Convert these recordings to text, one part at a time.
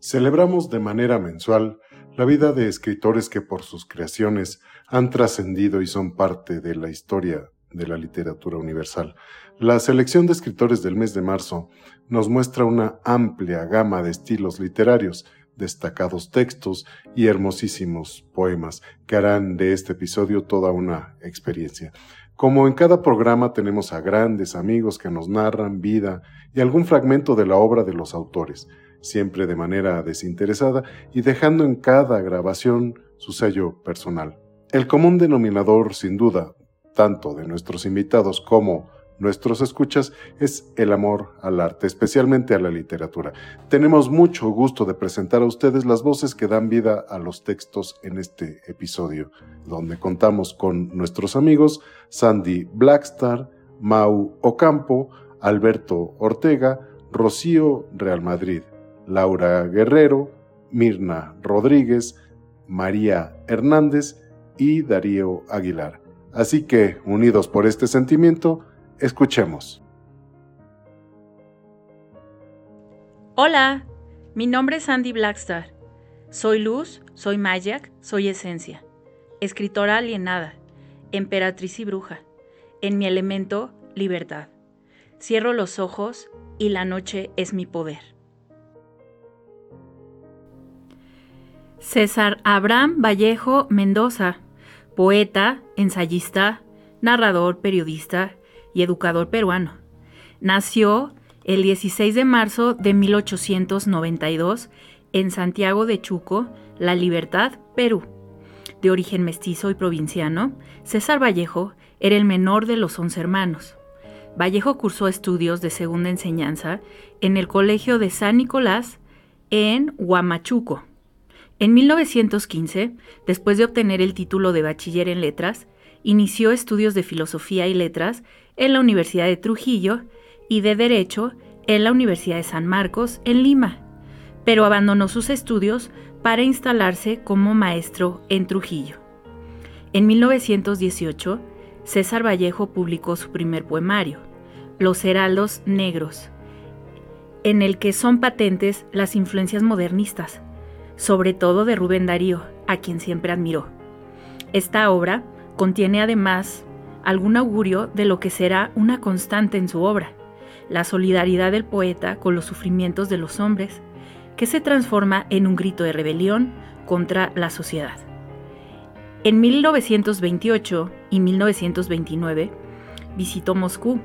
Celebramos de manera mensual la vida de escritores que por sus creaciones han trascendido y son parte de la historia de la literatura universal. La selección de escritores del mes de marzo nos muestra una amplia gama de estilos literarios, destacados textos y hermosísimos poemas que harán de este episodio toda una experiencia. Como en cada programa tenemos a grandes amigos que nos narran vida y algún fragmento de la obra de los autores siempre de manera desinteresada y dejando en cada grabación su sello personal. El común denominador, sin duda, tanto de nuestros invitados como nuestros escuchas, es el amor al arte, especialmente a la literatura. Tenemos mucho gusto de presentar a ustedes las voces que dan vida a los textos en este episodio, donde contamos con nuestros amigos Sandy Blackstar, Mau Ocampo, Alberto Ortega, Rocío Real Madrid, Laura Guerrero, Mirna Rodríguez, María Hernández y Darío Aguilar. Así que, unidos por este sentimiento, escuchemos. Hola, mi nombre es Andy Blackstar. Soy luz, soy Mayak, soy esencia. Escritora alienada, emperatriz y bruja. En mi elemento, libertad. Cierro los ojos y la noche es mi poder. César Abraham Vallejo Mendoza, poeta, ensayista, narrador, periodista y educador peruano. Nació el 16 de marzo de 1892 en Santiago de Chuco, La Libertad, Perú. De origen mestizo y provinciano, César Vallejo era el menor de los once hermanos. Vallejo cursó estudios de segunda enseñanza en el Colegio de San Nicolás en Huamachuco, en 1915, después de obtener el título de bachiller en letras, inició estudios de filosofía y letras en la Universidad de Trujillo y de Derecho en la Universidad de San Marcos, en Lima, pero abandonó sus estudios para instalarse como maestro en Trujillo. En 1918, César Vallejo publicó su primer poemario, Los Heraldos Negros, en el que son patentes las influencias modernistas, sobre todo de Rubén Darío, a quien siempre admiró. Esta obra contiene además algún augurio de lo que será una constante en su obra, la solidaridad del poeta con los sufrimientos de los hombres, que se transforma en un grito de rebelión contra la sociedad. En 1928 y 1929 visitó Moscú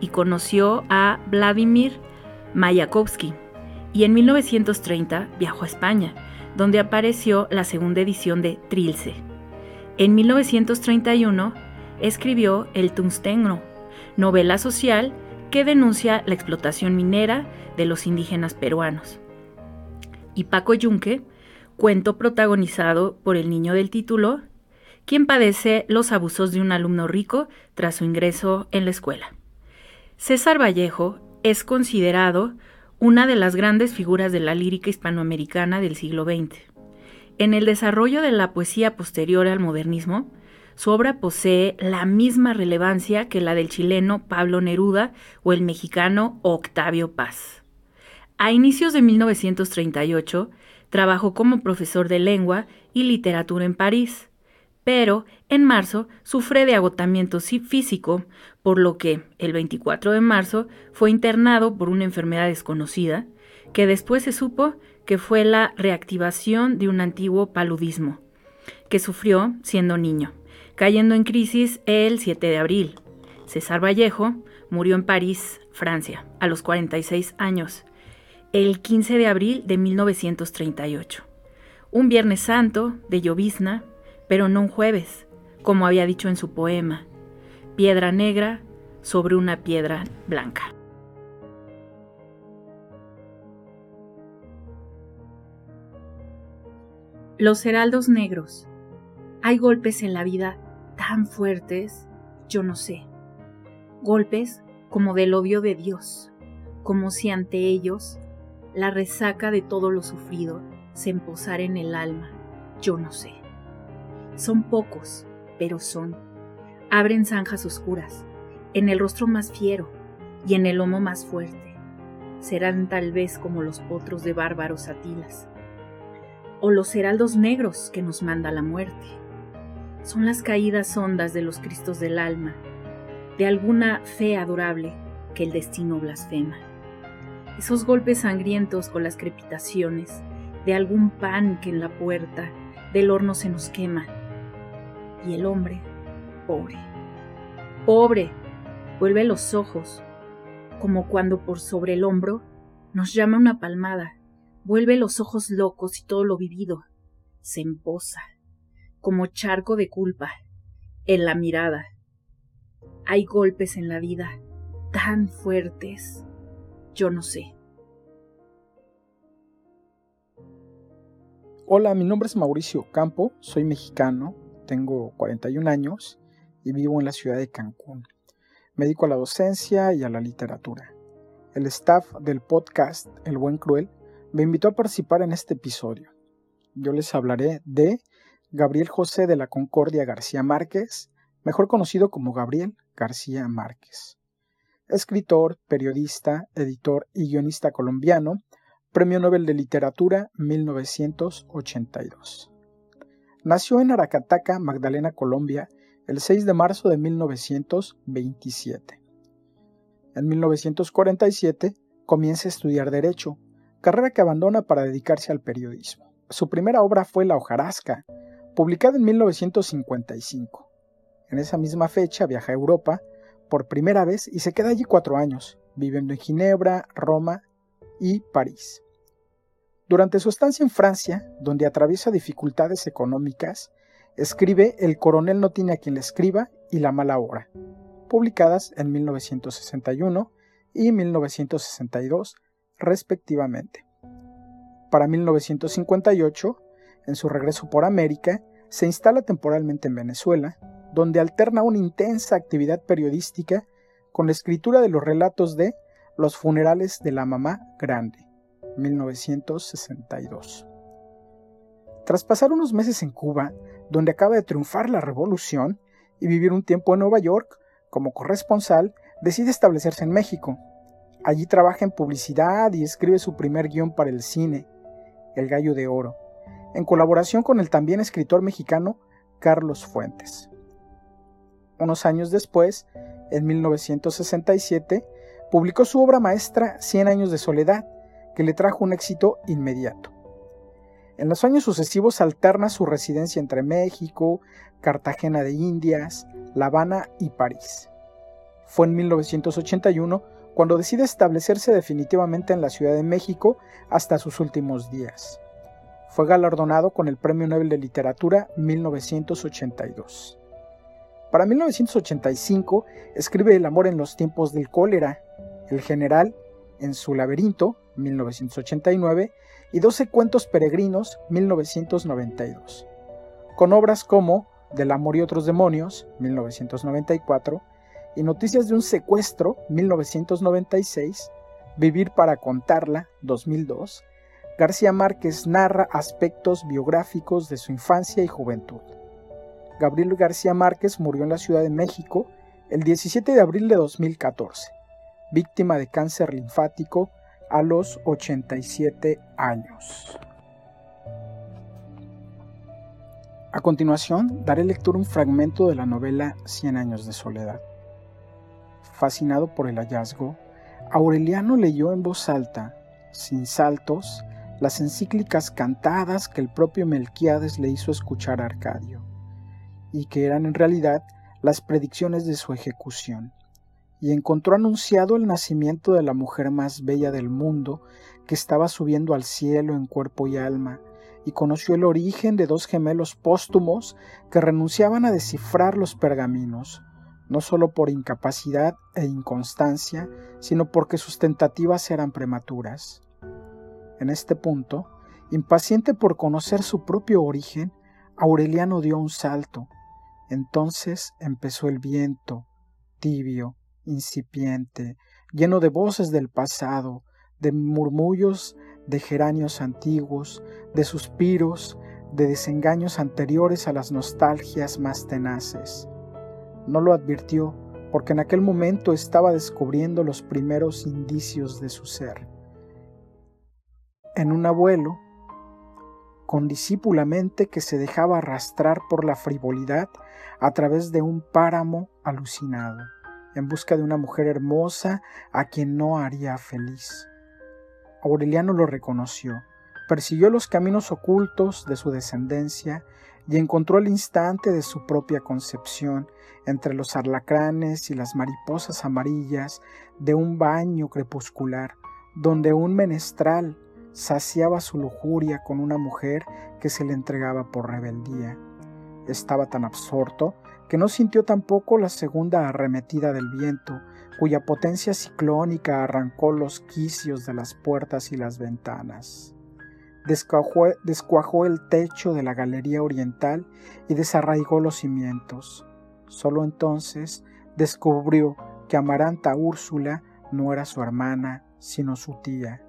y conoció a Vladimir Mayakovsky, y en 1930 viajó a España, donde apareció la segunda edición de Trilce. En 1931 escribió El Tungsteno, novela social que denuncia la explotación minera de los indígenas peruanos. Y Paco Yunque, cuento protagonizado por el niño del título, quien padece los abusos de un alumno rico tras su ingreso en la escuela. César Vallejo es considerado una de las grandes figuras de la lírica hispanoamericana del siglo XX. En el desarrollo de la poesía posterior al modernismo, su obra posee la misma relevancia que la del chileno Pablo Neruda o el mexicano Octavio Paz. A inicios de 1938, trabajó como profesor de lengua y literatura en París, pero en marzo sufre de agotamiento físico, por lo que el 24 de marzo fue internado por una enfermedad desconocida, que después se supo que fue la reactivación de un antiguo paludismo, que sufrió siendo niño, cayendo en crisis el 7 de abril. César Vallejo murió en París, Francia, a los 46 años, el 15 de abril de 1938. Un Viernes Santo de llovizna pero no un jueves, como había dicho en su poema, piedra negra sobre una piedra blanca. Los heraldos negros. Hay golpes en la vida tan fuertes, yo no sé. Golpes como del odio de Dios, como si ante ellos la resaca de todo lo sufrido se emposara en el alma, yo no sé. Son pocos, pero son. Abren zanjas oscuras, en el rostro más fiero y en el lomo más fuerte. serán tal vez como los potros de bárbaros atilas, o los heraldos negros que nos manda la muerte. Son las caídas hondas de los Cristos del alma, de alguna fe adorable que el destino blasfema. Esos golpes sangrientos con las crepitaciones de algún pan que en la puerta del horno se nos quema. Y el hombre, pobre, pobre, vuelve los ojos, como cuando por sobre el hombro nos llama una palmada, vuelve los ojos locos y todo lo vivido. Se emposa, como charco de culpa, en la mirada. Hay golpes en la vida tan fuertes, yo no sé. Hola, mi nombre es Mauricio Campo, soy mexicano, tengo 41 años y vivo en la ciudad de Cancún. Me dedico a la docencia y a la literatura. El staff del podcast El Buen Cruel me invitó a participar en este episodio. Yo les hablaré de Gabriel José de la Concordia García Márquez, mejor conocido como Gabriel García Márquez. Escritor, periodista, editor y guionista colombiano, Premio Nobel de Literatura 1982. Nació en Aracataca, Magdalena, Colombia, el 6 de marzo de 1927. En 1947 comienza a estudiar Derecho, carrera que abandona para dedicarse al periodismo. Su primera obra fue La hojarasca, publicada en 1955. En esa misma fecha viaja a Europa por primera vez y se queda allí cuatro años, viviendo en Ginebra, Roma y París. Durante su estancia en Francia, donde atraviesa dificultades económicas, escribe El coronel no tiene a quien le escriba y La mala hora, publicadas en 1961 y 1962 respectivamente. Para 1958, en su regreso por América, se instala temporalmente en Venezuela, donde alterna una intensa actividad periodística con la escritura de los relatos de Los funerales de la mamá grande, 1962. Tras pasar unos meses en Cuba, donde acaba de triunfar la revolución, y vivir un tiempo en Nueva York, como corresponsal, decide establecerse en México. Allí trabaja en publicidad y escribe su primer guion para el cine, El Gallo de Oro, en colaboración con el también escritor mexicano Carlos Fuentes. Unos años después, en 1967, publicó su obra maestra Cien años de soledad, que le trajo un éxito inmediato. En los años sucesivos alterna su residencia entre México, Cartagena de Indias, La Habana y París. Fue en 1981 cuando decide establecerse definitivamente en la Ciudad de México hasta sus últimos días. Fue galardonado con el Premio Nobel de Literatura 1982. Para 1985 escribe El amor en los tiempos del cólera, El general en su laberinto, 1989, y 12 cuentos peregrinos, 1992. Con obras como Del amor y otros demonios, 1994, y Noticias de un secuestro, 1996, Vivir para contarla, 2002, García Márquez narra aspectos biográficos de su infancia y juventud. Gabriel García Márquez murió en la Ciudad de México el 17 de abril de 2014, víctima de cáncer linfático a los 87 años. A continuación, daré lectura un fragmento de la novela Cien años de soledad. Fascinado por el hallazgo, Aureliano leyó en voz alta, sin saltos, las encíclicas cantadas que el propio Melquiades le hizo escuchar a Arcadio y que eran en realidad las predicciones de su ejecución, y encontró anunciado el nacimiento de la mujer más bella del mundo, que estaba subiendo al cielo en cuerpo y alma, y conoció el origen de dos gemelos póstumos que renunciaban a descifrar los pergaminos, no sólo por incapacidad e inconstancia, sino porque sus tentativas eran prematuras. En este punto, impaciente por conocer su propio origen, Aureliano dio un salto, entonces empezó el viento, tibio, incipiente, lleno de voces del pasado, de murmullos de geranios antiguos, de suspiros, de desengaños anteriores a las nostalgias más tenaces. No lo advirtió porque en aquel momento estaba descubriendo los primeros indicios de su ser. en un abuelo con discípulamente que se dejaba arrastrar por la frivolidad a través de un páramo alucinado, en busca de una mujer hermosa a quien no haría feliz. Aureliano lo reconoció, persiguió los caminos ocultos de su descendencia y encontró el instante de su propia concepción entre los arlacranes y las mariposas amarillas de un baño crepuscular, donde un menestral saciaba su lujuria con una mujer que se le entregaba por rebeldía. Estaba tan absorto que no sintió tampoco la segunda arremetida del viento, cuya potencia ciclónica arrancó los quicios de las puertas y las ventanas. Descuajó, el techo de la galería oriental y desarraigó los cimientos. Solo entonces descubrió que Amaranta Úrsula no era su hermana, sino su tía,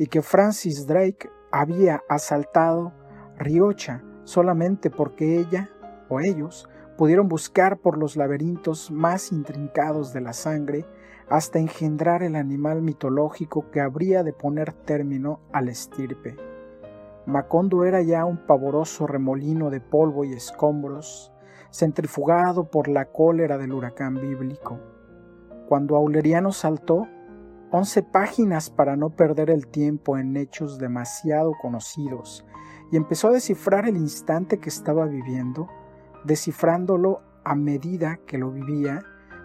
y que Francis Drake había asaltado Riocha solamente porque ella o ellos pudieron buscar por los laberintos más intrincados de la sangre hasta engendrar el animal mitológico que habría de poner término al estirpe. Macondo era ya un pavoroso remolino de polvo y escombros, centrifugado por la cólera del huracán bíblico. Cuando Auleriano saltó, once páginas para no perder el tiempo en hechos demasiado conocidos, y empezó a descifrar el instante que estaba viviendo, descifrándolo a medida que lo vivía,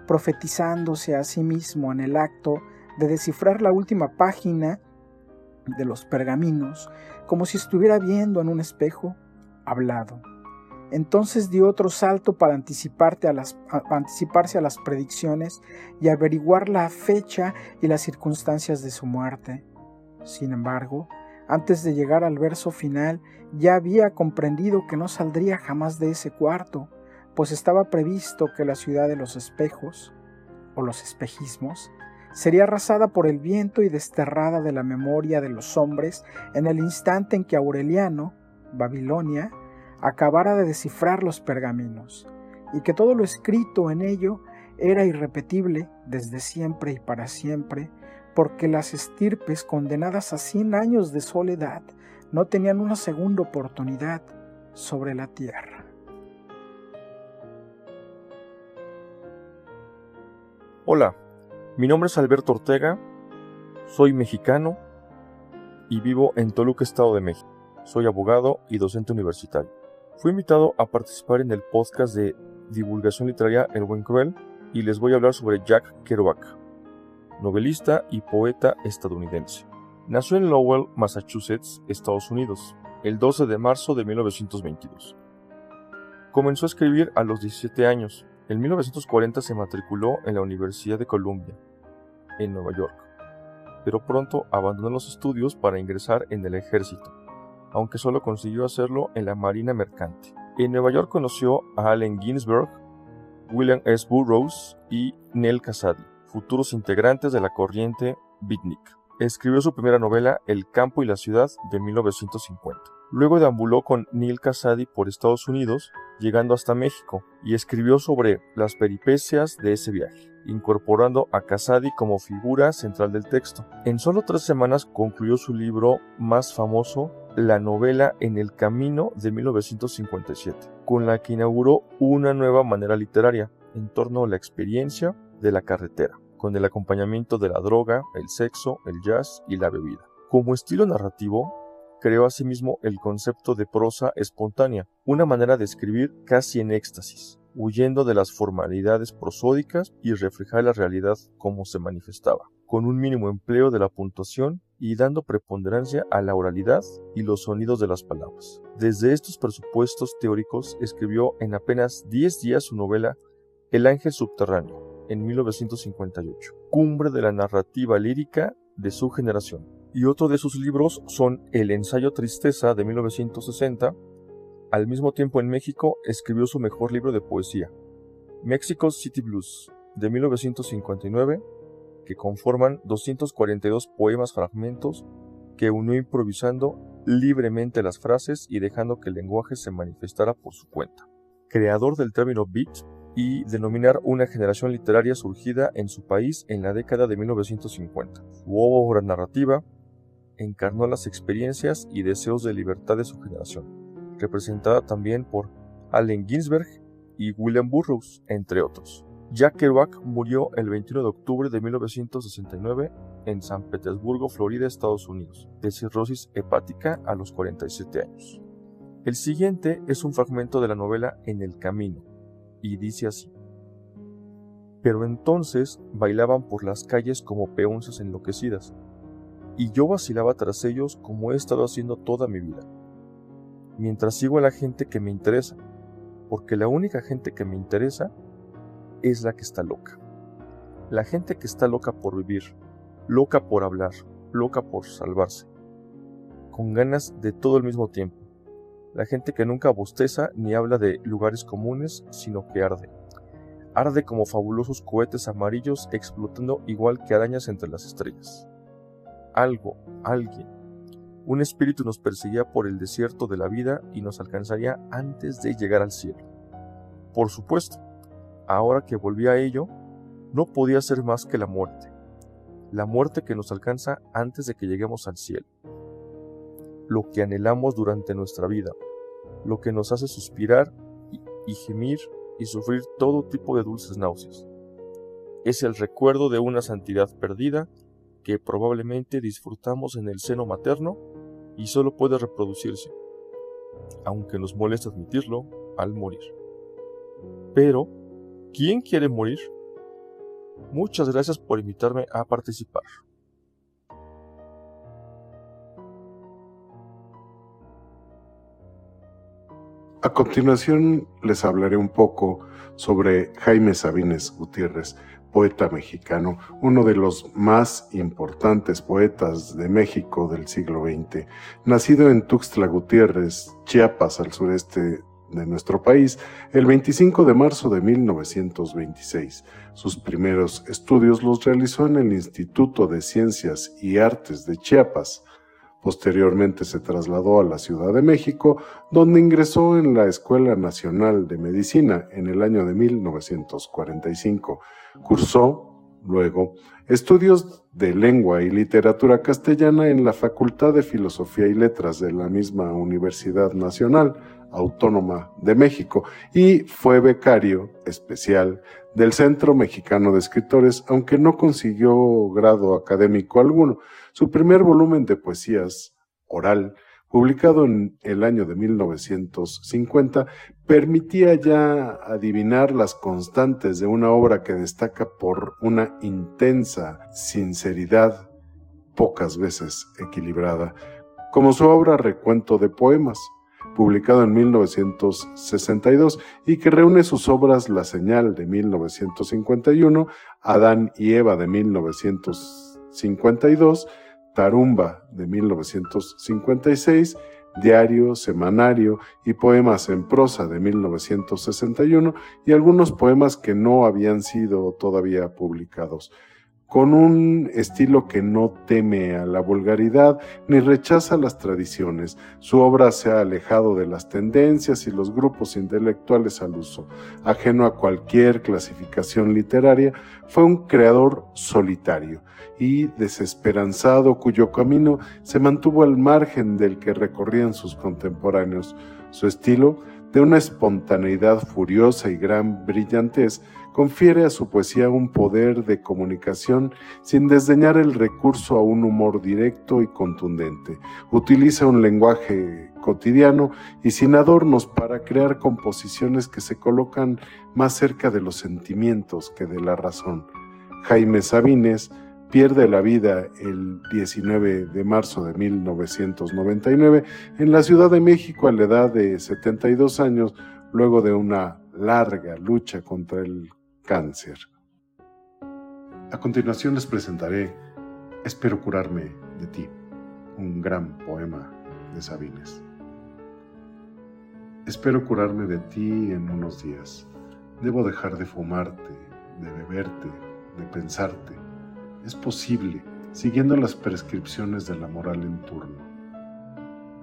profetizándose a sí mismo en el acto de descifrar la última página de los pergaminos, como si estuviera viendo en un espejo, hablado. Entonces dio otro salto para anticiparse a las predicciones y averiguar la fecha y las circunstancias de su muerte. Sin embargo, antes de llegar al verso final, ya había comprendido que no saldría jamás de ese cuarto, pues estaba previsto que la ciudad de los espejos, o los espejismos, sería arrasada por el viento y desterrada de la memoria de los hombres en el instante en que Aureliano, Babilonia, acabara de descifrar los pergaminos, y que todo lo escrito en ello era irrepetible desde siempre y para siempre, porque las estirpes condenadas a cien años de soledad no tenían una segunda oportunidad sobre la tierra. Hola, mi nombre es Alberto Ortega, soy mexicano y vivo en Toluca, Estado de México. Soy abogado y docente universitario. Fui invitado a participar en el podcast de divulgación literaria El Buen Cruel y les voy a hablar sobre Jack Kerouac, novelista y poeta estadounidense. Nació en Lowell, Massachusetts, Estados Unidos, el 12 de marzo de 1922. Comenzó a escribir a los 17 años en 1940 se matriculó en la Universidad de Columbia, en Nueva York, pero pronto abandonó los estudios para ingresar en el ejército, aunque solo consiguió hacerlo en la Marina Mercante. En Nueva York conoció a Allen Ginsberg, William S. Burroughs y Nell Casady, futuros integrantes de la corriente beatnik. Escribió su primera novela El campo y la ciudad de 1950. Luego deambuló con Neil Casady por Estados Unidos, llegando hasta México, y escribió sobre las peripecias de ese viaje, incorporando a Casady como figura central del texto. En solo tres semanas concluyó su libro más famoso, la novela En el Camino de 1957, con la que inauguró una nueva manera literaria en torno a la experiencia de la carretera, con el acompañamiento de la droga, el sexo, el jazz y la bebida. Como estilo narrativo, creó asimismo el concepto de prosa espontánea, una manera de escribir casi en éxtasis, huyendo de las formalidades prosódicas y reflejar la realidad como se manifestaba, con un mínimo empleo de la puntuación y dando preponderancia a la oralidad y los sonidos de las palabras. Desde estos presupuestos teóricos escribió en apenas 10 días su novela El ángel subterráneo, en 1958, cumbre de la narrativa lírica de su generación y otro de sus libros son El ensayo Tristeza de 1960. Al mismo tiempo en México escribió su mejor libro de poesía, Mexico City Blues, de 1959, que conforman 242 poemas fragmentos que unió improvisando libremente las frases y dejando que el lenguaje se manifestara por su cuenta. Creador del término beat y denominar una generación literaria surgida en su país en la década de 1950. Su obra narrativa encarnó las experiencias y deseos de libertad de su generación, representada también por Allen Ginsberg y William Burroughs, entre otros. Jack Kerouac murió el 21 de octubre de 1969 en San Petersburgo, Florida, Estados Unidos, de cirrosis hepática a los 47 años. El siguiente es un fragmento de la novela En el Camino, y dice así. Pero entonces bailaban por las calles como peonzas enloquecidas, y yo vacilaba tras ellos como he estado haciendo toda mi vida, mientras sigo a la gente que me interesa, porque la única gente que me interesa es la que está loca. La gente que está loca por vivir, loca por hablar, loca por salvarse, con ganas de todo al mismo tiempo. La gente que nunca bosteza ni habla de lugares comunes, sino que arde. Arde como fabulosos cohetes amarillos explotando igual que arañas entre las estrellas. Algo, alguien, un espíritu nos perseguía por el desierto de la vida y nos alcanzaría antes de llegar al cielo. Por supuesto, ahora que volví a ello, no podía ser más que la muerte, la muerte que nos alcanza antes de que lleguemos al cielo, lo que anhelamos durante nuestra vida, lo que nos hace suspirar y, gemir y sufrir todo tipo de dulces náuseas. Es el recuerdo de una santidad perdida que probablemente disfrutamos en el seno materno y solo puede reproducirse, aunque nos molesta admitirlo, al morir. Pero, ¿Quién quiere morir? Muchas gracias por invitarme a participar. A continuación les hablaré un poco sobre Jaime Sabines Gutiérrez, poeta mexicano, uno de los más importantes poetas de México del siglo XX. Nacido en Tuxtla Gutiérrez, Chiapas, al sureste de nuestro país el 25 de marzo de 1926. Sus primeros estudios los realizó en el Instituto de Ciencias y Artes de Chiapas. Posteriormente se trasladó a la Ciudad de México, donde ingresó en la Escuela Nacional de Medicina en el año de 1945. Cursó, luego, estudios de lengua y literatura castellana en la Facultad de Filosofía y Letras de la misma Universidad Nacional Autónoma de México y fue becario especial del Centro Mexicano de Escritores, aunque no consiguió grado académico alguno. Su primer volumen de poesías oral, publicado en el año de 1950, permitía ya adivinar las constantes de una obra que destaca por una intensa sinceridad, pocas veces equilibrada, como su obra Recuento de Poemas, publicado en 1962 y que reúne sus obras La Señal de 1951, Adán y Eva de 1952, Tarumba de 1956, Diario, Semanario y Poemas en prosa de 1961 y algunos poemas que no habían sido todavía publicados con un estilo que no teme a la vulgaridad ni rechaza las tradiciones. Su obra se ha alejado de las tendencias y los grupos intelectuales al uso. Ajeno a cualquier clasificación literaria, fue un creador solitario y desesperanzado cuyo camino se mantuvo al margen del que recorrían sus contemporáneos. Su estilo, de una espontaneidad furiosa y gran brillantez, confiere a su poesía un poder de comunicación sin desdeñar el recurso a un humor directo y contundente. Utiliza un lenguaje cotidiano y sin adornos para crear composiciones que se colocan más cerca de los sentimientos que de la razón. Jaime Sabines pierde la vida el 19 de marzo de 1999 en la Ciudad de México a la edad de 72 años, luego de una larga lucha contra el cáncer. A continuación les presentaré Espero curarme de ti, un gran poema de Sabines. Espero curarme de ti en unos días. Debo dejar de fumarte, de beberte, de pensarte. Es posible, siguiendo las prescripciones de la moral en turno.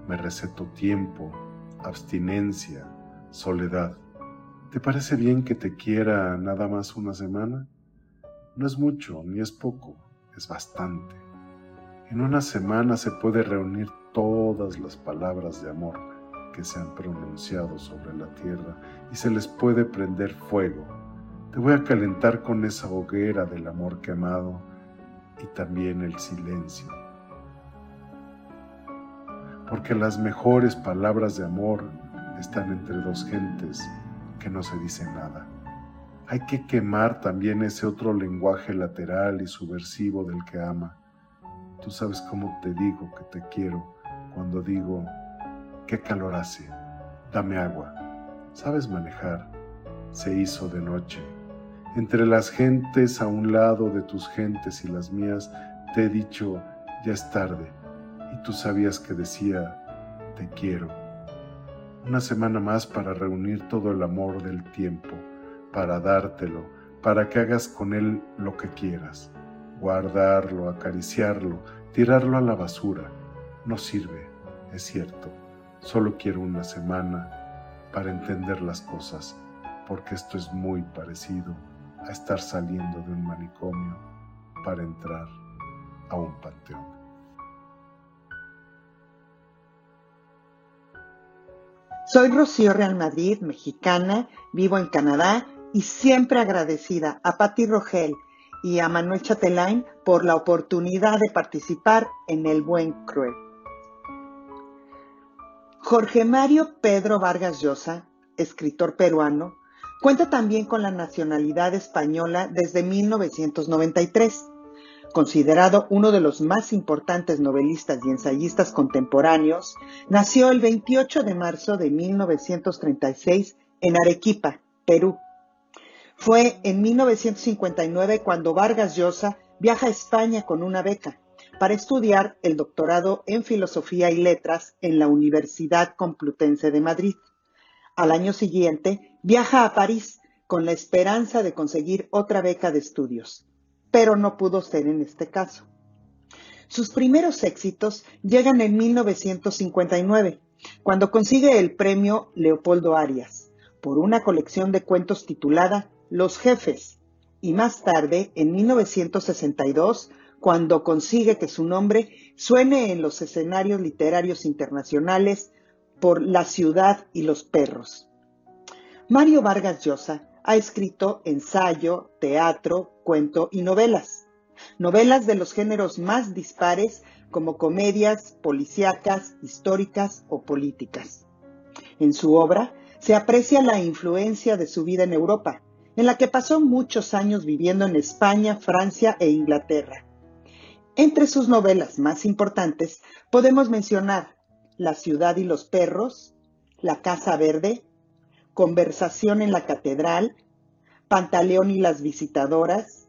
Me receto tiempo, abstinencia, soledad ¿Te parece bien que te quiera nada más una semana? No es mucho ni es poco, es bastante. En una semana se puede reunir todas las palabras de amor que se han pronunciado sobre la tierra y se les puede prender fuego. Te voy a calentar con esa hoguera del amor quemado y también el silencio. Porque las mejores palabras de amor están entre dos gentes que no se dicen nada. Hay que quemar también ese otro lenguaje lateral y subversivo del que ama. Tú sabes cómo te digo que te quiero cuando digo, qué calor hace, dame agua. Sabes manejar, se hizo de noche. Entre las gentes a un lado de tus gentes y las mías, te he dicho, ya es tarde, y tú sabías que decía, te quiero una semana más para reunir todo el amor del tiempo, para dártelo, para que hagas con él lo que quieras, guardarlo, acariciarlo, tirarlo a la basura. No sirve, es cierto. Solo quiero una semana para entender las cosas, porque esto es muy parecido a estar saliendo de un manicomio para entrar a un panteón. Soy Rocío Real Madrid, mexicana, vivo en Canadá y siempre agradecida a Patti Rogel y a Manuel Chatelain por la oportunidad de participar en El Buen Cruel. Jorge Mario Pedro Vargas Llosa, escritor peruano, cuenta también con la nacionalidad española desde 1993 Considerado uno de los más importantes novelistas y ensayistas contemporáneos, nació el 28 de marzo de 1936 en Arequipa, Perú. Fue en 1959 cuando Vargas Llosa viaja a España con una beca para estudiar el doctorado en Filosofía y Letras en la Universidad Complutense de Madrid. Al año siguiente viaja a París con la esperanza de conseguir otra beca de estudios pero no pudo ser en este caso. Sus primeros éxitos llegan en 1959, cuando consigue el premio Leopoldo Arias por una colección de cuentos titulada Los Jefes, y más tarde, en 1962, cuando consigue que su nombre suene en los escenarios literarios internacionales por La ciudad y los perros. Mario Vargas Llosa ha escrito ensayo, teatro, cuento y novelas. Novelas de los géneros más dispares como comedias, policíacas, históricas o políticas. En su obra se aprecia la influencia de su vida en Europa, en la que pasó muchos años viviendo en España, Francia e Inglaterra. Entre sus novelas más importantes podemos mencionar La ciudad y los perros, La casa verde, Conversación en la Catedral, Pantaleón y las Visitadoras,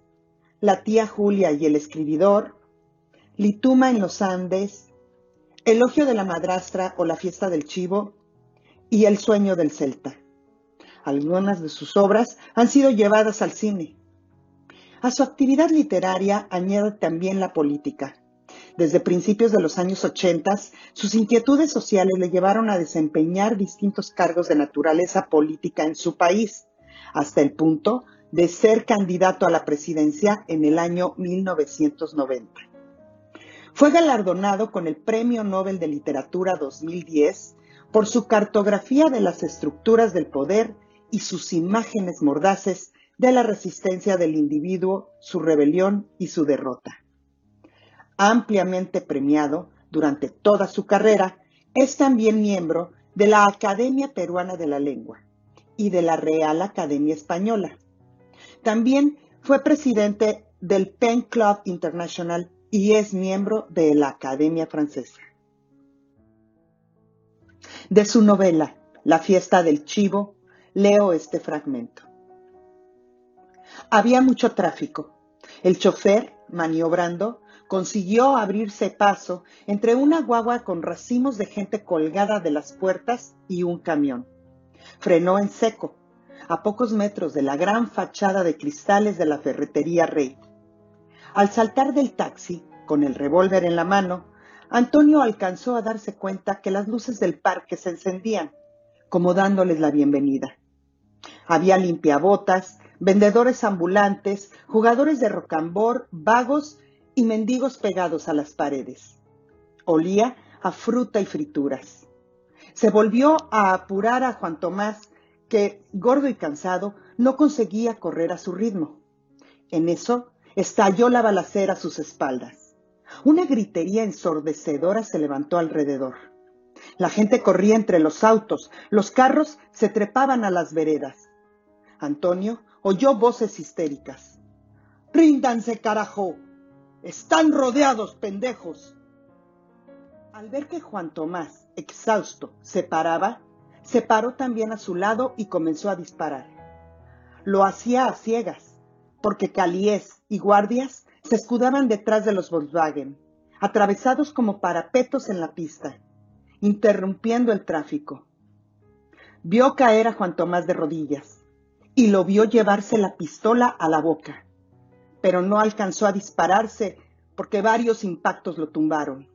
La tía Julia y el escribidor, Lituma en los Andes, Elogio de la Madrastra o la Fiesta del Chivo y El sueño del Celta. Algunas de sus obras han sido llevadas al cine. A su actividad literaria añade también la política. Desde principios de los años 80, sus inquietudes sociales le llevaron a desempeñar distintos cargos de naturaleza política en su país, hasta el punto de ser candidato a la presidencia en el año 1990. Fue galardonado con el Premio Nobel de Literatura 2010 por su cartografía de las estructuras del poder y sus imágenes mordaces de la resistencia del individuo, su rebelión y su derrota ampliamente premiado durante toda su carrera, es también miembro de la Academia Peruana de la Lengua y de la Real Academia Española. También fue presidente del Pen Club International y es miembro de la Academia Francesa. De su novela La fiesta del chivo, leo este fragmento. Había mucho tráfico. El chofer, maniobrando, consiguió abrirse paso entre una guagua con racimos de gente colgada de las puertas y un camión. Frenó en seco, a pocos metros de la gran fachada de cristales de la ferretería Rey. Al saltar del taxi, con el revólver en la mano, Antonio alcanzó a darse cuenta que las luces del parque se encendían, como dándoles la bienvenida. Había limpiabotas, vendedores ambulantes, jugadores de rocambor, vagos y mendigos pegados a las paredes. Olía a fruta y frituras. Se volvió a apurar a Juan Tomás, que, gordo y cansado, no conseguía correr a su ritmo. En eso estalló la balacera a sus espaldas. Una gritería ensordecedora se levantó alrededor. La gente corría entre los autos, los carros se trepaban a las veredas. Antonio oyó voces histéricas. Ríndanse, carajo. Están rodeados, pendejos. Al ver que Juan Tomás, exhausto, se paraba, se paró también a su lado y comenzó a disparar. Lo hacía a ciegas, porque Caliés y guardias se escudaban detrás de los Volkswagen, atravesados como parapetos en la pista, interrumpiendo el tráfico. Vio caer a Juan Tomás de rodillas y lo vio llevarse la pistola a la boca, pero no alcanzó a dispararse porque varios impactos lo tumbaron.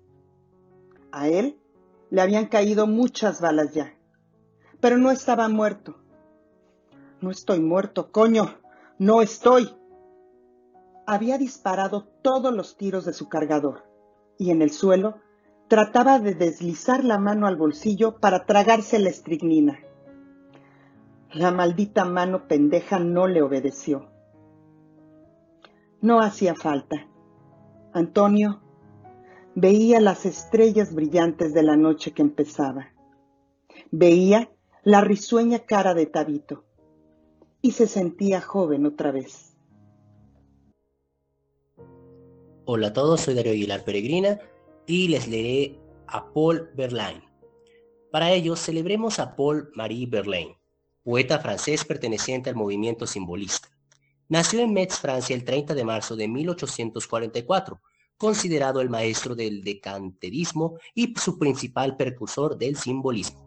A él le habían caído muchas balas ya, pero no estaba muerto. No estoy muerto, coño, no estoy. Había disparado todos los tiros de su cargador y en el suelo trataba de deslizar la mano al bolsillo para tragarse la estricnina. La maldita mano pendeja no le obedeció. No hacía falta. Antonio veía las estrellas brillantes de la noche que empezaba. Veía la risueña cara de Tabito y se sentía joven otra vez. Hola a todos, soy Darío Aguilar Peregrina y les leeré a Paul Verlaine. Para ello, celebremos a Paul Marie Verlaine, poeta francés perteneciente al movimiento simbolista. Nació en Metz, Francia, el 30 de marzo de 1844, considerado el maestro del decanterismo y su principal precursor del simbolismo.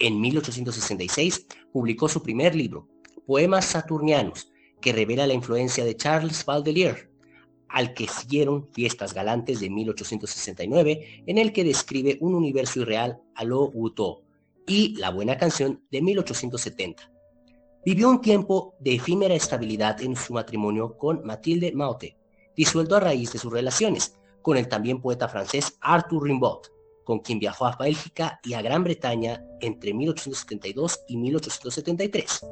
En 1866 publicó su primer libro, Poemas Saturnianos, que revela la influencia de Charles Baudelaire, al que siguieron Fiestas Galantes de 1869, en el que describe un universo irreal a lo Guteau, y La Buena Canción de 1870. Vivió un tiempo de efímera estabilidad en su matrimonio con Mathilde Maute, disuelto a raíz de sus relaciones con el también poeta francés Arthur Rimbaud, con quien viajó a Bélgica y a Gran Bretaña entre 1872 y 1873.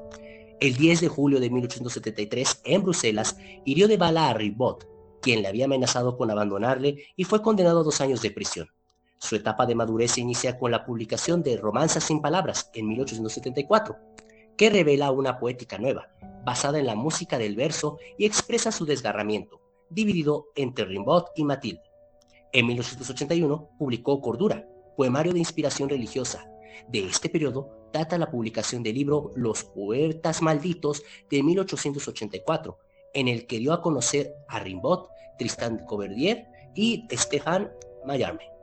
El 10 de julio de 1873, en Bruselas, hirió de bala a Rimbaud, quien le había amenazado con abandonarle y fue condenado a dos años de prisión. Su etapa de madurez se inicia con la publicación de Romanzas sin Palabras en 1874, que revela una poética nueva, basada en la música del verso y expresa su desgarramiento, dividido entre Rimbaud y Mathilde. En 1881 publicó Cordura, poemario de inspiración religiosa. De este periodo data la publicación del libro Los Poetas Malditos de 1884, en el que dio a conocer a Rimbaud, Tristan Coverdier y Stéphane Mallarmé.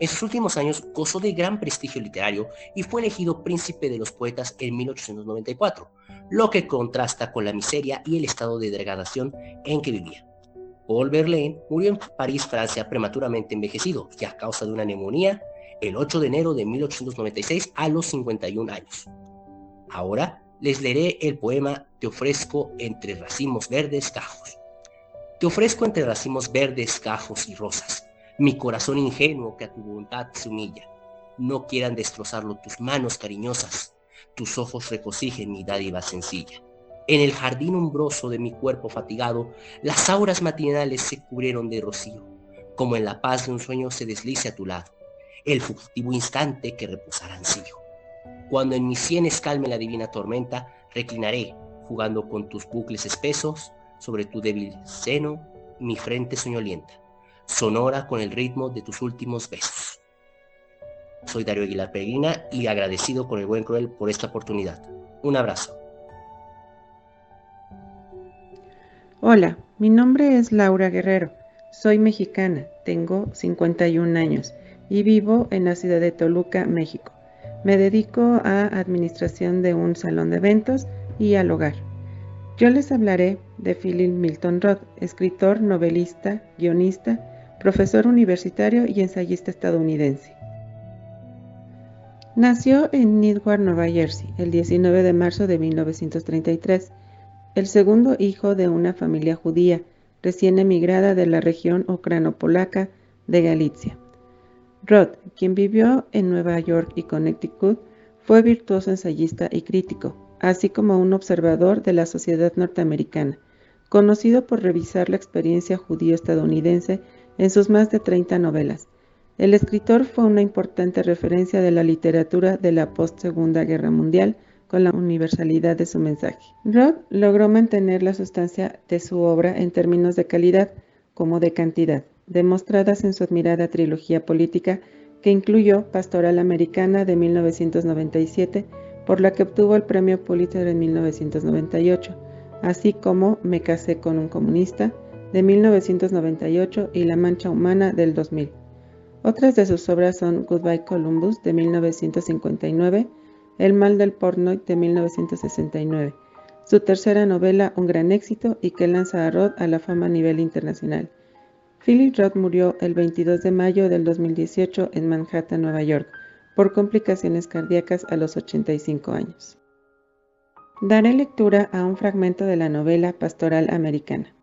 En sus últimos años gozó de gran prestigio literario y fue elegido príncipe de los poetas en 1894, lo que contrasta con la miseria y el estado de degradación en que vivía. Paul Verlaine murió en París, Francia, prematuramente envejecido y a causa de una neumonía el 8 de enero de 1896 a los 51 años. Ahora les leeré el poema Te ofrezco entre racimos verdes cajos. Te ofrezco entre racimos verdes cajos y rosas, mi corazón ingenuo que a tu voluntad se humilla. No quieran destrozarlo tus manos cariñosas, tus ojos recocijen mi dádiva sencilla. En el jardín umbroso de mi cuerpo fatigado, las auras matinales se cubrieron de rocío, como en la paz de un sueño se deslice a tu lado, el fugitivo instante que reposará ansío. Cuando en mis sienes calme la divina tormenta, reclinaré, jugando con tus bucles espesos, sobre tu débil seno, mi frente soñolienta, sonora con el ritmo de tus últimos besos. Soy Darío Aguilar Peregrina y agradecido con el buen cruel por esta oportunidad. Un abrazo. Hola, mi nombre es Laura Guerrero. Soy mexicana, tengo 51 años y vivo en la ciudad de Toluca, México. Me dedico a administración de un salón de eventos y al hogar. Yo les hablaré de Philip Milton Roth, escritor, novelista, guionista, profesor universitario y ensayista estadounidense. Nació en Newark, Nueva Jersey, el 19 de marzo de 1933, el segundo hijo de una familia judía, recién emigrada de la región ucrano-polaca de Galicia. Roth, quien vivió en Nueva York y Connecticut, fue virtuoso ensayista y crítico, así como un observador de la sociedad norteamericana, conocido por revisar la experiencia judío-estadounidense en sus más de 30 novelas. El escritor fue una importante referencia de la literatura de la post-Segunda Guerra Mundial con la universalidad de su mensaje. Roth logró mantener la sustancia de su obra en términos de calidad como de cantidad, demostradas en su admirada trilogía política que incluyó Pastoral Americana de 1997, por la que obtuvo el premio Pulitzer en 1998, así como Me casé con un comunista de 1998 y La Mancha Humana del 2000. Otras de sus obras son Goodbye Columbus de 1959, El mal del porno de 1969, su tercera novela Un gran éxito y que lanza a Roth a la fama a nivel internacional, Philip Roth murió el 22 de mayo del 2018 en Manhattan, Nueva York, por complicaciones cardíacas a los 85 años. Daré lectura a un fragmento de la novela Pastoral Americana.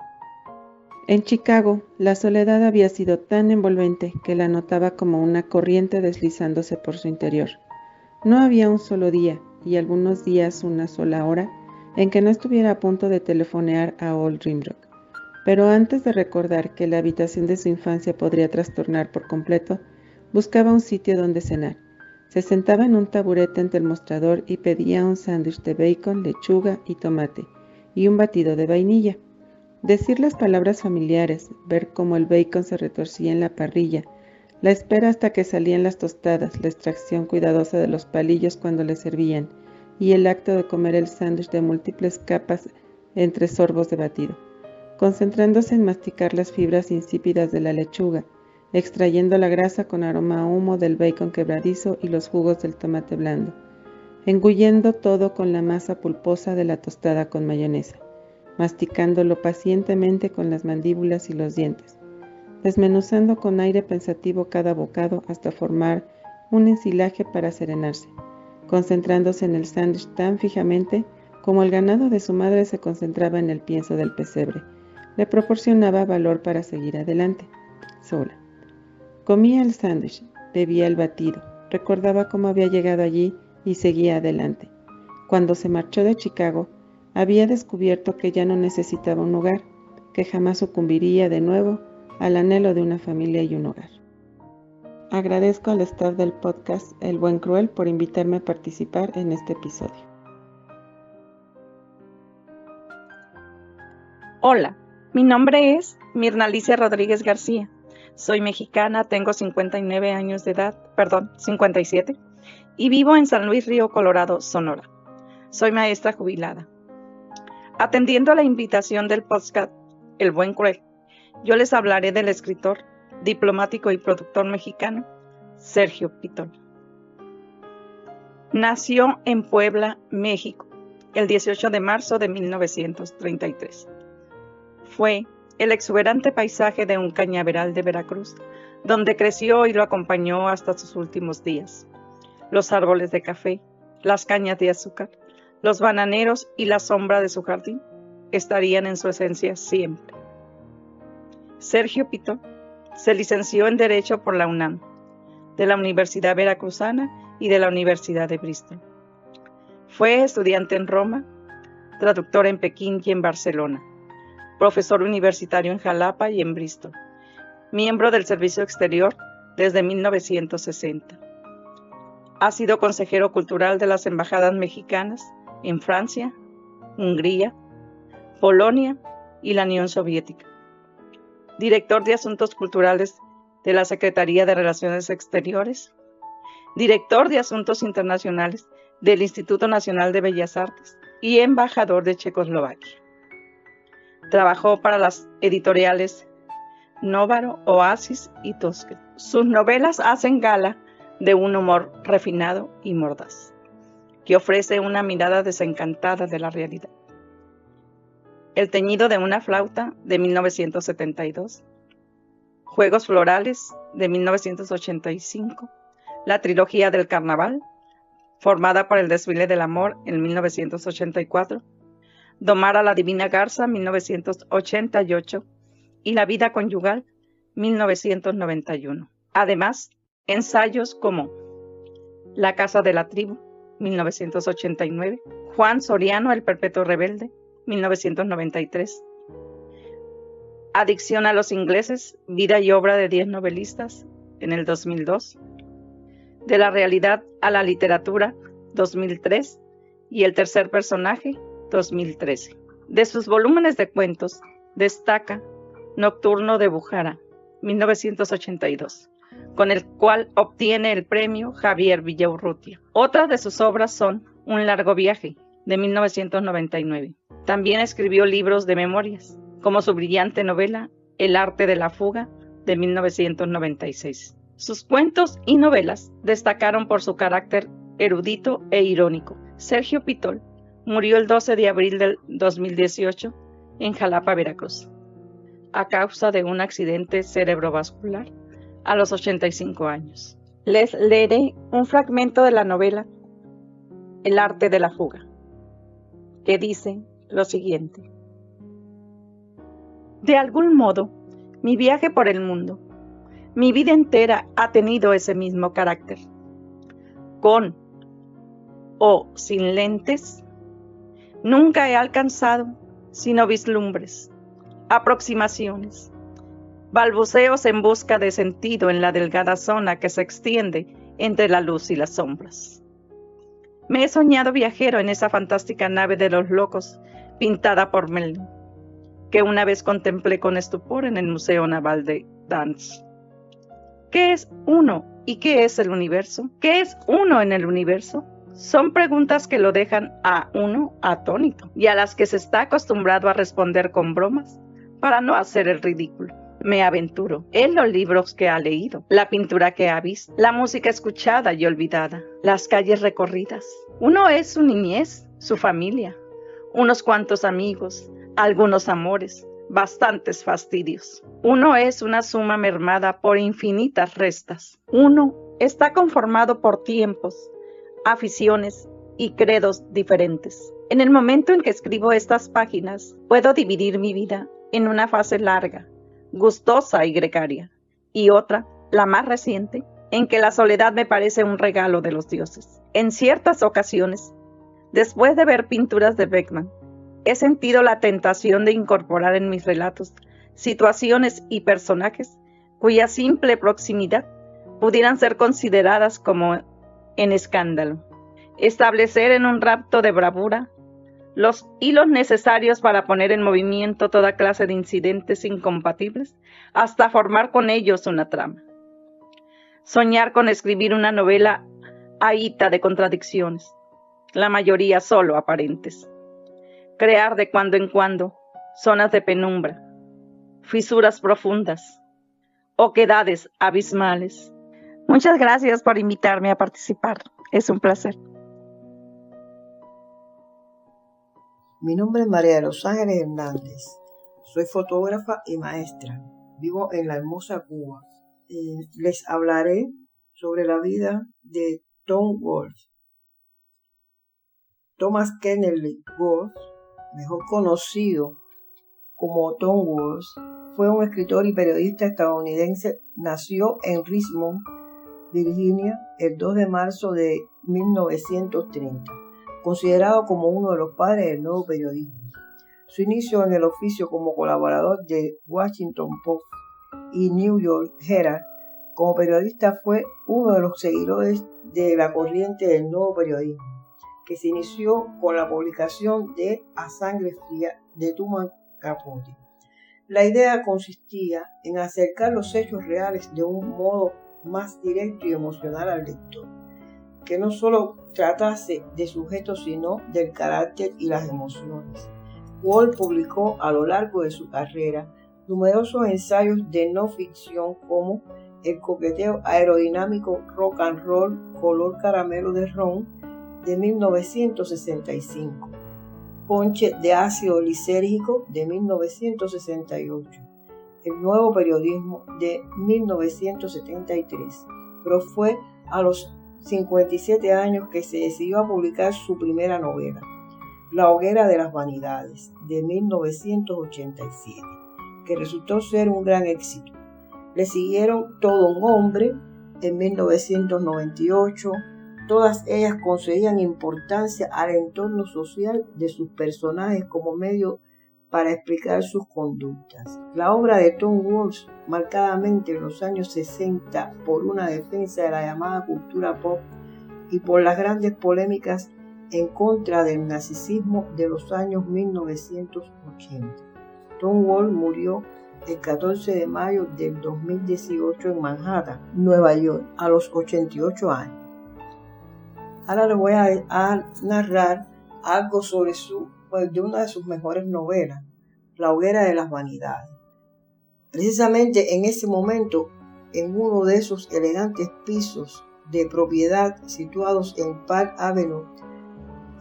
En Chicago, la soledad había sido tan envolvente que la notaba como una corriente deslizándose por su interior. No había un solo día, y algunos días una sola hora, en que no estuviera a punto de telefonear a Old Rimrock. Pero antes de recordar que la habitación de su infancia podría trastornar por completo, buscaba un sitio donde cenar. Se sentaba en un taburete ante el mostrador y pedía un sándwich de bacon, lechuga y tomate, y un batido de vainilla. Decir las palabras familiares, ver cómo el bacon se retorcía en la parrilla, la espera hasta que salían las tostadas, la extracción cuidadosa de los palillos cuando le servían, y el acto de comer el sándwich de múltiples capas entre sorbos de batido concentrándose en masticar las fibras insípidas de la lechuga, extrayendo la grasa con aroma a humo del bacon quebradizo y los jugos del tomate blando, engullendo todo con la masa pulposa de la tostada con mayonesa, masticándolo pacientemente con las mandíbulas y los dientes, desmenuzando con aire pensativo cada bocado hasta formar un ensilaje para serenarse, concentrándose en el sándwich tan fijamente como el ganado de su madre se concentraba en el pienso del pesebre, le proporcionaba valor para seguir adelante, sola. Comía el sándwich, bebía el batido, recordaba cómo había llegado allí y seguía adelante. Cuando se marchó de Chicago, había descubierto que ya no necesitaba un hogar, que jamás sucumbiría de nuevo al anhelo de una familia y un hogar. Agradezco al staff del podcast El Buen Cruel por invitarme a participar en este episodio. Hola, mi nombre es Mirna Alicia Rodríguez García. Soy mexicana, tengo 59 años de edad, perdón, 57, y vivo en San Luis Río Colorado, Sonora. Soy maestra jubilada. Atendiendo a la invitación del podcast El Buen Cruel, yo les hablaré del escritor, diplomático y productor mexicano, Sergio Pitón. Nació en Puebla, México, el 18 de marzo de 1933 fue el exuberante paisaje de un cañaveral de Veracruz, donde creció y lo acompañó hasta sus últimos días. Los árboles de café, las cañas de azúcar, los bananeros y la sombra de su jardín estarían en su esencia siempre. Sergio Pito se licenció en Derecho por la UNAM, de la Universidad Veracruzana y de la Universidad de Bristol. Fue estudiante en Roma, traductor en Pekín y en Barcelona profesor universitario en Jalapa y en Bristol, miembro del Servicio Exterior desde 1960. Ha sido consejero cultural de las embajadas mexicanas en Francia, Hungría, Polonia y la Unión Soviética. Director de Asuntos Culturales de la Secretaría de Relaciones Exteriores. Director de Asuntos Internacionales del Instituto Nacional de Bellas Artes y embajador de Checoslovaquia. Trabajó para las editoriales Novaro, Oasis y Tusken. Sus novelas hacen gala de un humor refinado y mordaz, que ofrece una mirada desencantada de la realidad. El teñido de una flauta de 1972, Juegos Florales de 1985, la trilogía del carnaval, formada por el desfile del amor en 1984, Domar a la Divina Garza, 1988, y la vida conyugal, 1991. Además, ensayos como La Casa de la Tribu, 1989, Juan Soriano, El Perpetuo Rebelde, 1993, Adicción a los ingleses, vida y obra de 10 novelistas, en el 2002, De la realidad a la literatura, 2003, y El tercer personaje, 2013. De sus volúmenes de cuentos, destaca Nocturno de Bujara, 1982, con el cual obtiene el premio Javier Villaurrutia. Otras de sus obras son Un largo viaje, de 1999. También escribió libros de memorias, como su brillante novela El arte de la fuga, de 1996. Sus cuentos y novelas destacaron por su carácter erudito e irónico. Sergio Pitol murió el 12 de abril del 2018 en Jalapa, Veracruz, a causa de un accidente cerebrovascular a los 85 años. Les leeré un fragmento de la novela El arte de la fuga, que dice lo siguiente. De algún modo, mi viaje por el mundo, mi vida entera ha tenido ese mismo carácter. Con o sin lentes, nunca he alcanzado sino vislumbres, aproximaciones, balbuceos en busca de sentido en la delgada zona que se extiende entre la luz y las sombras. Me he soñado viajero en esa fantástica nave de los locos pintada por Melvin que una vez contemplé con estupor en el Museo Naval de Danz. ¿Qué es uno y qué es el universo? ¿Qué es uno en el universo? Son preguntas que lo dejan a uno atónito y a las que se está acostumbrado a responder con bromas para no hacer el ridículo. Me aventuro en los libros que ha leído, la pintura que ha visto, la música escuchada y olvidada, las calles recorridas. Uno es su niñez, su familia, unos cuantos amigos, algunos amores, bastantes fastidios. Uno es una suma mermada por infinitas restas. Uno está conformado por tiempos, aficiones y credos diferentes. En el momento en que escribo estas páginas, puedo dividir mi vida en una fase larga, gustosa y gregaria, y otra, la más reciente, en que la soledad me parece un regalo de los dioses. En ciertas ocasiones, después de ver pinturas de Beckman, He sentido la tentación de incorporar en mis relatos situaciones y personajes cuya simple proximidad pudieran ser consideradas como en escándalo. Establecer en un rapto de bravura los hilos necesarios para poner en movimiento toda clase de incidentes incompatibles hasta formar con ellos una trama. Soñar con escribir una novela ahita de contradicciones, la mayoría solo aparentes crear de cuando en cuando zonas de penumbra, fisuras profundas, oquedades abismales. Muchas gracias por invitarme a participar. Es un placer. Mi nombre es María de los Ángeles Hernández. Soy fotógrafa y maestra. Vivo en la hermosa Cuba. les hablaré sobre la vida de Tom Wolfe. Thomas Kennedy Wolfe mejor conocido como Tom Wolfe, fue un escritor y periodista estadounidense. Nació en Richmond, Virginia, el 2 de marzo de 1930, considerado como uno de los padres del nuevo periodismo. Su inicio en el oficio como colaborador de Washington Post y New York Herald como periodista fue uno de los seguidores de la corriente del nuevo periodismo que se inició con la publicación de A Sangre Fría de Tuman Capote. La idea consistía en acercar los hechos reales de un modo más directo y emocional al lector, que no solo tratase de sujetos sino del carácter y las emociones. Wall publicó a lo largo de su carrera numerosos ensayos de no ficción como El coqueteo aerodinámico rock and roll color caramelo de ron de 1965, Ponche de ácido lisérgico de 1968, El nuevo periodismo de 1973, pero fue a los 57 años que se decidió a publicar su primera novela, La hoguera de las vanidades, de 1987, que resultó ser un gran éxito. Le siguieron Todo un hombre en 1998. Todas ellas concedían importancia al entorno social de sus personajes como medio para explicar sus conductas. La obra de Tom Wolfe, marcadamente en los años 60 por una defensa de la llamada cultura pop y por las grandes polémicas en contra del narcisismo de los años 1980. Tom Wolfe murió el 14 de mayo del 2018 en Manhattan, Nueva York, a los 88 años. Ahora le voy a, narrar algo sobre su, de una de sus mejores novelas, La hoguera de las vanidades. Precisamente en ese momento, en uno de esos elegantes pisos de propiedad situados en Park Avenue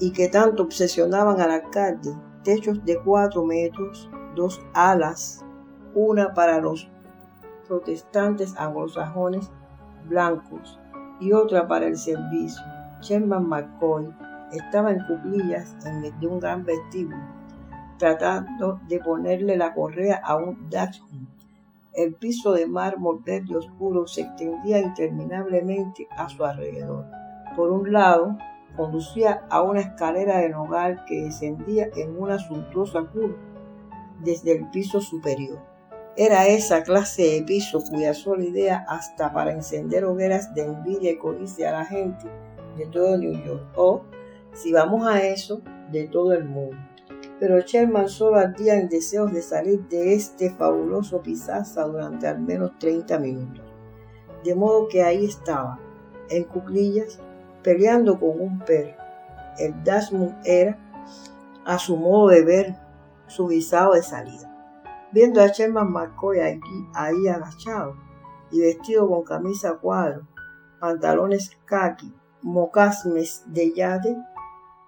y que tanto obsesionaban al alcalde, techos de cuatro metros, dos alas, una para los protestantes anglosajones blancos y otra para el servicio. Sherman McCoy estaba en cuclillas en medio de un gran vestíbulo, tratando de ponerle la correa a un Dachshund. El piso de mármol verde oscuro se extendía interminablemente a su alrededor. Por un lado, conducía a una escalera de nogal que descendía en una suntuosa curva desde el piso superior. Era esa clase de piso cuya sola idea hasta para encender hogueras de envidia y codicia a la gente de todo New York, o, si vamos a eso, de todo el mundo. Pero Sherman solo ardía en deseos de salir de este fabuloso pizaza durante al menos 30 minutos. De modo que ahí estaba, en cuclillas, peleando con un perro. El Dashmund era, a su modo de ver, su visado de salida viendo a Sherman McCoy ahí agachado y vestido con camisa cuadro, pantalones khaki, mocasmes de yate,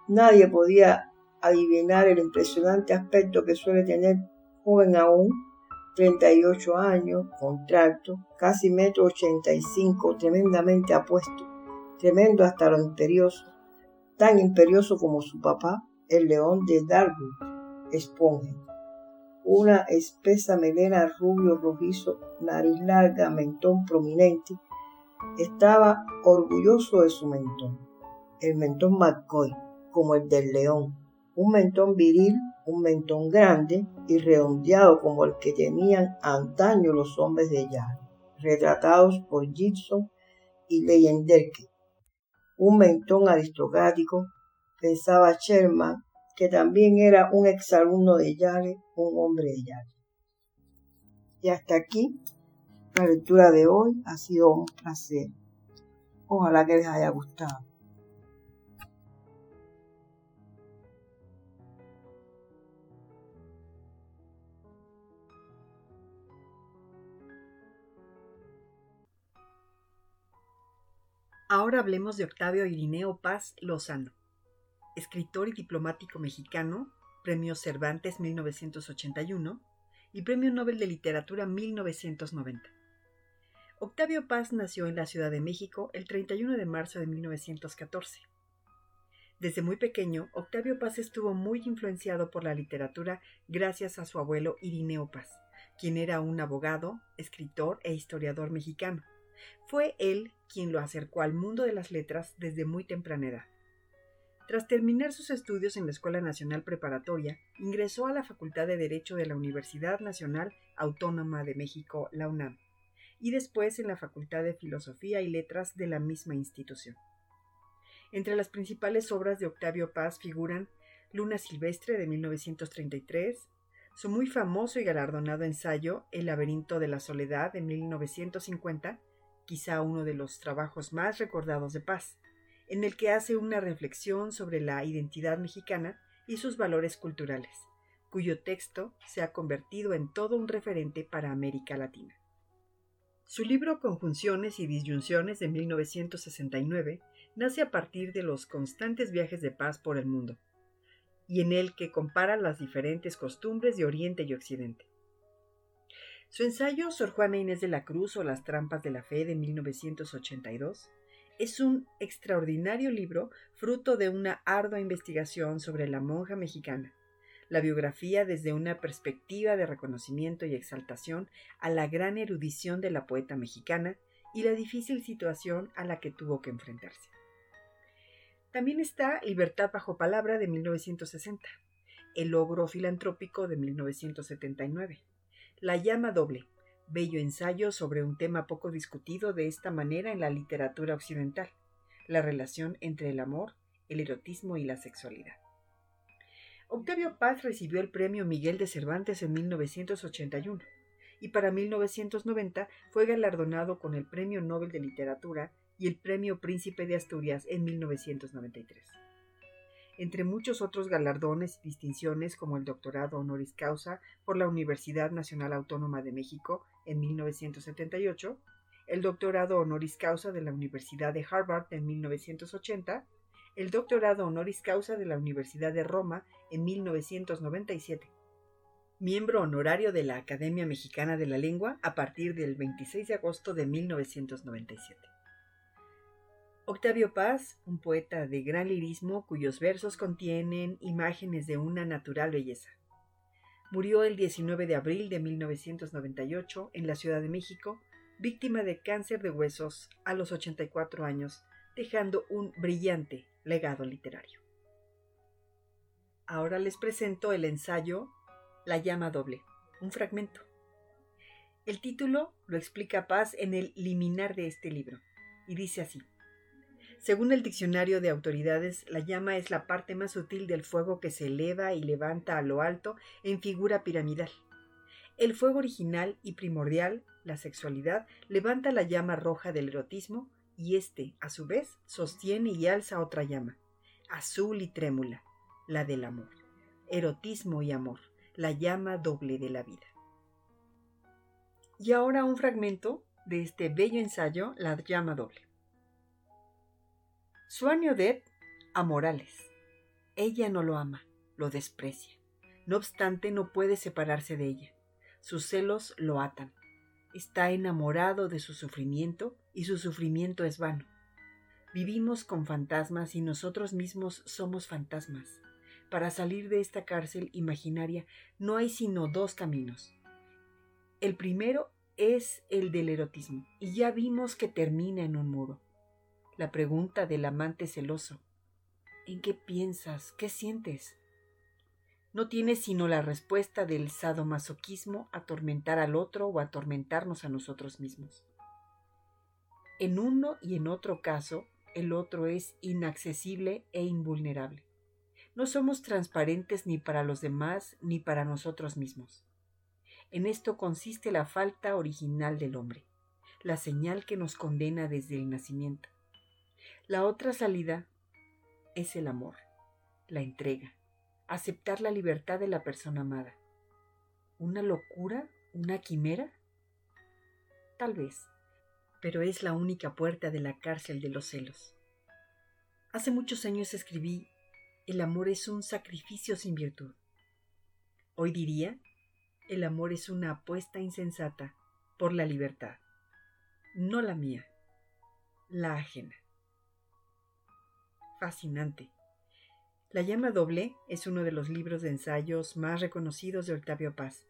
nadie podía adivinar el impresionante aspecto que suele tener joven aún, 38 años, contracto, casi metro 85, tremendamente apuesto, tremendo hasta lo imperioso, tan imperioso como su papá, el león de Darwood, Esponja una espesa melena rubio rojizo, nariz larga, mentón prominente. Estaba orgulloso de su mentón, el mentón McCoy, como el del león, un mentón viril, un mentón grande y redondeado como el que tenían antaño los hombres de Yale, retratados por Gibson y Leyenderke. Un mentón aristocrático, pensaba Sherman, que también era un exalumno de Yale, un hombre de Yale. Y hasta aquí la lectura de hoy ha sido un placer. Ojalá que les haya gustado. Ahora hablemos de Octavio Irineo Paz Lozano escritor y diplomático mexicano, Premio Cervantes 1981 y Premio Nobel de Literatura 1990. Octavio Paz nació en la Ciudad de México el 31 de marzo de 1914. Desde muy pequeño, Octavio Paz estuvo muy influenciado por la literatura gracias a su abuelo Irineo Paz, quien era un abogado, escritor e historiador mexicano. Fue él quien lo acercó al mundo de las letras desde muy temprana edad. Tras terminar sus estudios en la Escuela Nacional Preparatoria, ingresó a la Facultad de Derecho de la Universidad Nacional Autónoma de México, la UNAM, y después en la Facultad de Filosofía y Letras de la misma institución. Entre las principales obras de Octavio Paz figuran Luna Silvestre de 1933, su muy famoso y galardonado ensayo El laberinto de la soledad de 1950, quizá uno de los trabajos más recordados de Paz, en el que hace una reflexión sobre la identidad mexicana y sus valores culturales, cuyo texto se ha convertido en todo un referente para América Latina. Su libro Conjunciones y Disyunciones de 1969 nace a partir de los constantes viajes de paz por el mundo, y en el que compara las diferentes costumbres de Oriente y Occidente. Su ensayo Sor Juana Inés de la Cruz o las trampas de la fe de 1982 es un extraordinario libro fruto de una ardua investigación sobre la monja mexicana, la biografía desde una perspectiva de reconocimiento y exaltación a la gran erudición de la poeta mexicana y la difícil situación a la que tuvo que enfrentarse. También está Libertad bajo palabra de 1960, El logro filantrópico de 1979, La llama doble, bello ensayo sobre un tema poco discutido de esta manera en la literatura occidental, la relación entre el amor, el erotismo y la sexualidad. Octavio Paz recibió el premio Miguel de Cervantes en 1981 y para 1990 fue galardonado con el Premio Nobel de Literatura y el Premio Príncipe de Asturias en 1993. Entre muchos otros galardones y distinciones como el doctorado honoris causa por la Universidad Nacional Autónoma de México en 1978, el doctorado honoris causa de la Universidad de Harvard en 1980, el doctorado honoris causa de la Universidad de Roma en 1997. Miembro honorario de la Academia Mexicana de la Lengua a partir del 26 de agosto de 1997. Octavio Paz, un poeta de gran lirismo cuyos versos contienen imágenes de una natural belleza. Murió el 19 de abril de 1998 en la Ciudad de México, víctima de cáncer de huesos a los 84 años, dejando un brillante legado literario. Ahora les presento el ensayo La llama doble, un fragmento. El título lo explica Paz en el liminar de este libro, y dice así. Según el diccionario de autoridades, la llama es la parte más sutil del fuego que se eleva y levanta a lo alto en figura piramidal. El fuego original y primordial, la sexualidad, levanta la llama roja del erotismo y éste, a su vez, sostiene y alza otra llama, azul y trémula, la del amor. Erotismo y amor, la llama doble de la vida. Y ahora un fragmento de este bello ensayo, La llama doble. Sueño de a Morales. Ella no lo ama, lo desprecia. No obstante, no puede separarse de ella. Sus celos lo atan está enamorado de su sufrimiento y su sufrimiento es vano. Vivimos con fantasmas y nosotros mismos somos fantasmas. Para salir de esta cárcel imaginaria no hay sino dos caminos. El primero es el del erotismo, y ya vimos que termina en un muro. La pregunta del amante celoso. ¿En qué piensas? ¿Qué sientes? no tiene sino la respuesta del sadomasoquismo atormentar al otro o atormentarnos a nosotros mismos. En uno y en otro caso, el otro es inaccesible e invulnerable. No somos transparentes ni para los demás ni para nosotros mismos. En esto consiste la falta original del hombre, la señal que nos condena desde el nacimiento. La otra salida es el amor, la entrega, aceptar la libertad de la persona amada. ¿Una locura? ¿Una quimera? Tal vez, pero es la única puerta de la cárcel de los celos. Hace muchos años escribí, el amor es un sacrificio sin virtud. Hoy diría, el amor es una apuesta insensata por la libertad, no la mía, la ajena. Fascinante. La llama doble es uno de los libros de ensayos más reconocidos de Octavio Paz.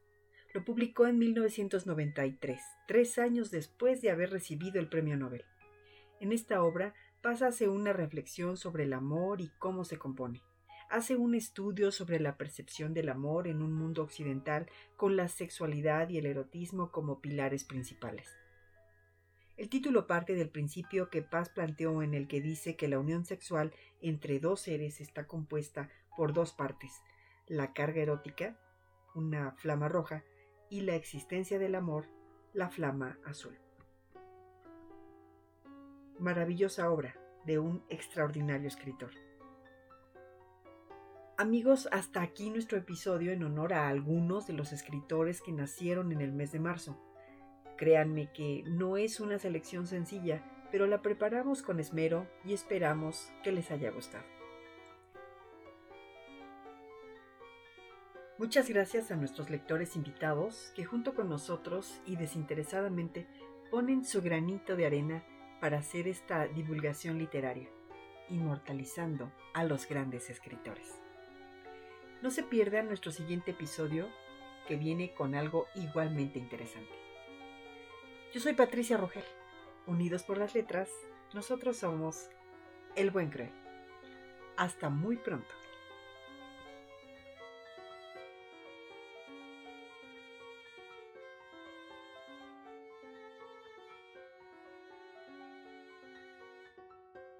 Lo publicó en 1993, tres años después de haber recibido el premio Nobel. En esta obra, Paz hace una reflexión sobre el amor y cómo se compone. Hace un estudio sobre la percepción del amor en un mundo occidental con la sexualidad y el erotismo como pilares principales. El título parte del principio que Paz planteó en el que dice que la unión sexual entre dos seres está compuesta por dos partes, la carga erótica, una flama roja, y la existencia del amor, la flama azul. Maravillosa obra de un extraordinario escritor. Amigos, hasta aquí nuestro episodio en honor a algunos de los escritores que nacieron en el mes de marzo. Créanme que no es una selección sencilla, pero la preparamos con esmero y esperamos que les haya gustado. Muchas gracias a nuestros lectores invitados que junto con nosotros y desinteresadamente ponen su granito de arena para hacer esta divulgación literaria, inmortalizando a los grandes escritores. No se pierdan nuestro siguiente episodio que viene con algo igualmente interesante. Yo soy Patricia Rogel. Unidos por las letras, nosotros somos El Buen Creer. Hasta muy pronto.